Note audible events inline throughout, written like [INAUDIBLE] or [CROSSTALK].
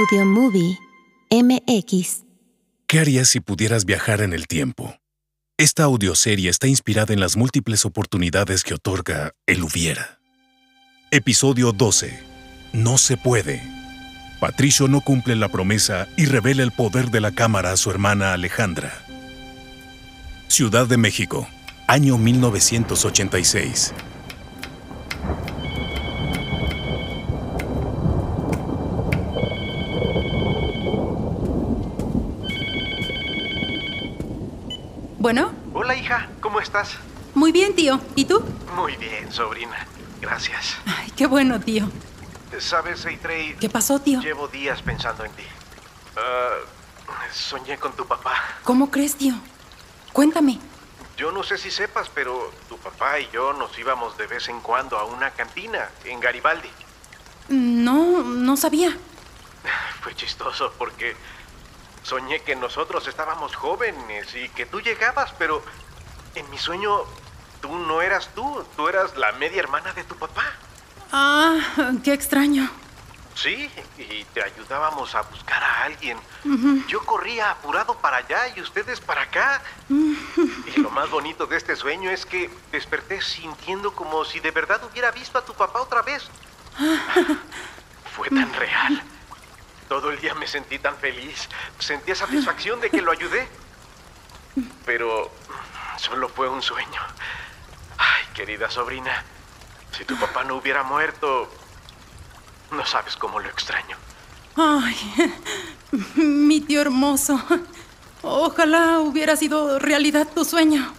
Audio Movie MX. ¿Qué harías si pudieras viajar en el tiempo? Esta audioserie está inspirada en las múltiples oportunidades que otorga el hubiera. Episodio 12. No se puede. Patricio no cumple la promesa y revela el poder de la cámara a su hermana Alejandra. Ciudad de México, año 1986. Bueno, Hola hija, ¿cómo estás? muy bien, tío. ¿Y tú? Muy bien, sobrina. Gracias. Ay, qué bueno, tío. Sabes, Eitrey, ¿Qué pasó, tío? llevo días pensando en ti. Ah, soñé con tu papá. ¿Cómo crees, tío? Cuéntame. Yo no sé si sepas, pero tu papá y yo nos íbamos de vez en cuando a una cantina en Garibaldi. No, no sabía. [LAUGHS] Fue chistoso porque soñé que nosotros estábamos jóvenes y que tú llegabas, pero en mi sueño tú no eras tú, tú eras la media hermana de tu papá. Ah, qué extraño. Sí, y te ayudábamos a buscar a alguien. Yo corría apurado para allá y ustedes para acá. Y lo más bonito de este sueño es que desperté sintiendo como si de verdad hubiera visto a tu papá otra vez. Fue tan real. Todo el día me sentí tan feliz. Sentía satisfacción de que lo ayudé. Pero solo fue un sueño. Ay, querida sobrina, si tu papá no hubiera muerto, no sabes cómo lo extraño. Ay, [LAUGHS] mi tío hermoso. Ojalá hubiera sido realidad tu sueño.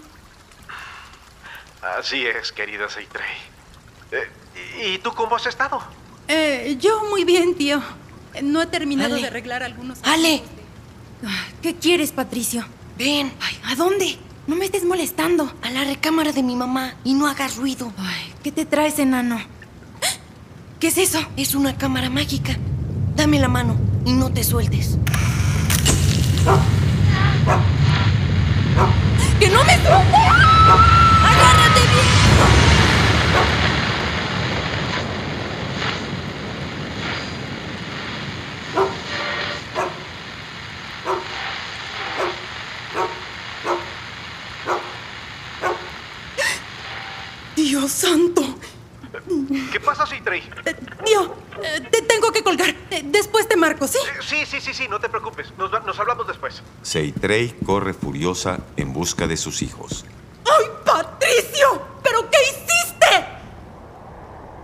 Así es, querida Seitrey. Eh, ¿Y tú cómo has estado? Eh, yo muy bien, tío. No he terminado Ale. de arreglar algunos... Ale, ¿Qué quieres, Patricio? ven Ay, ¿a dónde? No me estés molestando. a la recámara de mi mamá y no hagas ruido. Ay, ¿qué te traes, enano? ¿Qué es eso? Es una cámara mágica. Dame la mano y no te sueltes. ¡Que no me suelte! ¡Agárrate bien! Santo. ¿Qué pasa, Seitrey? Eh, tío, eh, te tengo que colgar. Eh, después te marco, ¿sí? Eh, sí, sí, sí, sí, no te preocupes. Nos, hablamos después. Seitrey corre furiosa en busca de sus hijos. ¡Ay, Patricio! ¿Pero qué hiciste?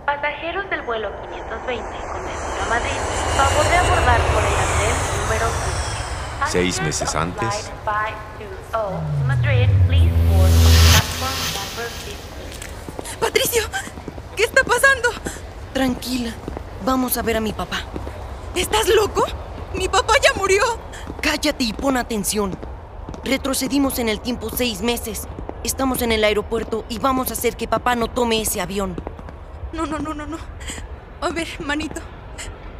Pasajeros del vuelo 520 con destino a Madrid, favor de abordar por el andén número 15. Seis meses antes. Flight 520 Madrid, please board on platform number 15. Patricio, ¿qué está pasando? Tranquila, vamos a ver a mi papá. ¿Estás loco? Mi papá ya murió. Cállate y pon atención. Retrocedimos en el tiempo seis meses. Estamos en el aeropuerto y vamos a hacer que papá no tome ese avión. No, no, no, no, no. A ver, manito.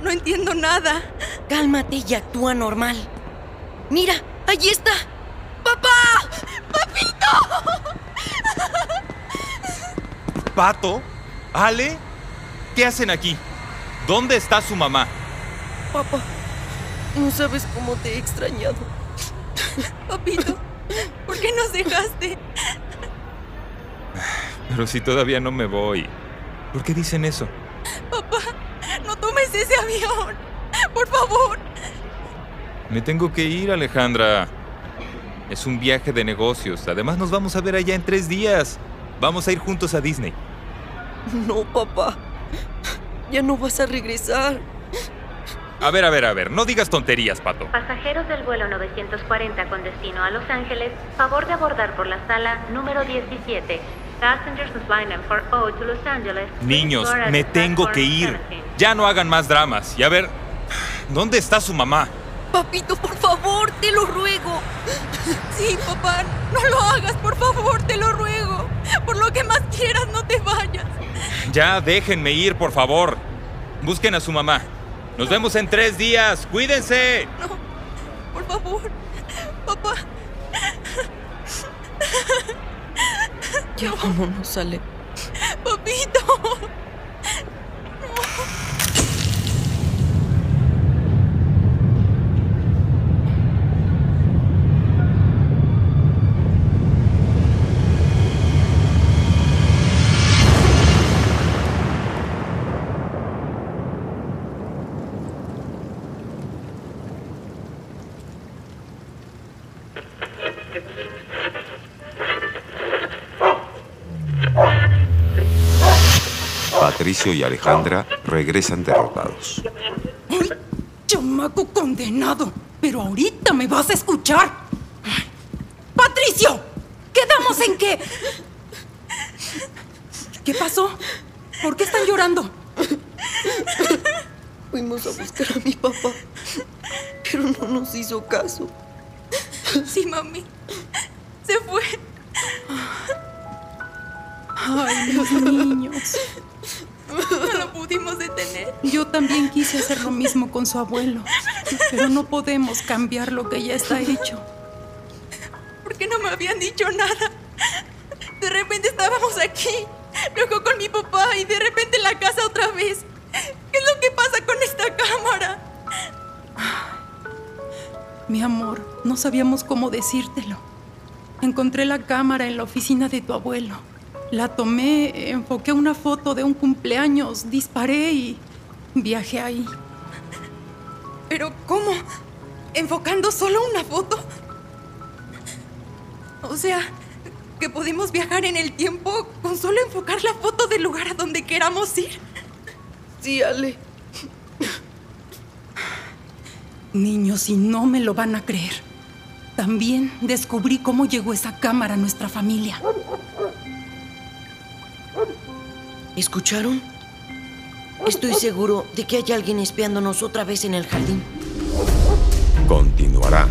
No entiendo nada. Cálmate y actúa normal. Mira, allí está. ¡Papá! ¿Pato? ¿Ale? ¿Qué hacen aquí? ¿Dónde está su mamá? Papá, no sabes cómo te he extrañado. Papito, ¿por qué nos dejaste? Pero si todavía no me voy. ¿Por qué dicen eso? Papá, no tomes ese avión. Por favor. Me tengo que ir, Alejandra. Es un viaje de negocios. Además, nos vamos a ver allá en tres días. Vamos a ir juntos a Disney. No, papá. Ya no vas a regresar. A ver, a ver, a ver. No digas tonterías, Pato. Pasajeros del vuelo 940 con destino a Los Ángeles, favor de abordar por la sala número 17. Passengers flight number 0 to Los Angeles. Niños, me tengo que ir. 17. Ya no hagan más dramas. Y a ver, ¿dónde está su mamá? Papito, por favor, te lo ruego. Sí, papá, no lo hagas, por favor, te lo ruego. Por lo que más quieras, no te vayas. Ya, déjenme ir, por favor. Busquen a su mamá. Nos vemos en tres días. Cuídense. No, por favor, papá. Ya vámonos, Ale. Papito. Patricio y Alejandra regresan derrotados. ¡Ay, chamaco condenado! Pero ahorita me vas a escuchar. ¡Patricio! ¿Quedamos en qué? ¿Qué pasó? ¿Por qué están llorando? Fuimos a buscar a mi papá, pero no nos hizo caso. Sí, mami. Se fue. Ay, los niños. Yo también quise hacer lo mismo con su abuelo, pero no podemos cambiar lo que ya está hecho. ¿Por qué no me habían dicho nada? De repente estábamos aquí, luego con mi papá y de repente en la casa otra vez. ¿Qué es lo que pasa con esta cámara? Mi amor, no sabíamos cómo decírtelo. Encontré la cámara en la oficina de tu abuelo. La tomé, enfoqué una foto de un cumpleaños, disparé y viajé ahí. ¿Pero cómo? ¿Enfocando solo una foto? O sea, que pudimos viajar en el tiempo con solo enfocar la foto del lugar a donde queramos ir. Sí, Ale. Niños, y no me lo van a creer. También descubrí cómo llegó esa cámara a nuestra familia. ¿Escucharon? Estoy seguro de que hay alguien espiándonos otra vez en el jardín. Continuará.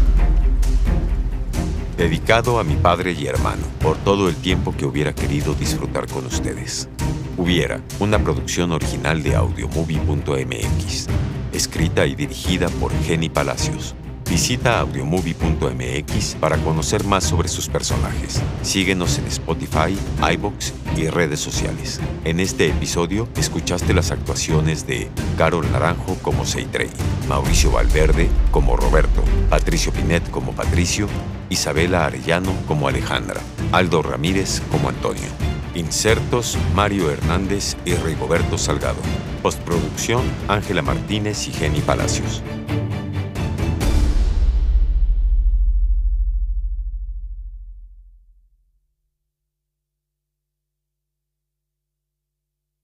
Dedicado a mi padre y hermano por todo el tiempo que hubiera querido disfrutar con ustedes. Hubiera, una producción original de audiomovie.mx, escrita y dirigida por Jenny Palacios. Visita audiomovie.mx para conocer más sobre sus personajes. Síguenos en Spotify, iBox y redes sociales. En este episodio escuchaste las actuaciones de Carol Naranjo como Seitrey, Mauricio Valverde como Roberto, Patricio Pinet como Patricio, Isabela Arellano como Alejandra, Aldo Ramírez como Antonio. Insertos Mario Hernández y Rigoberto Salgado. Postproducción Ángela Martínez y Jenny Palacios.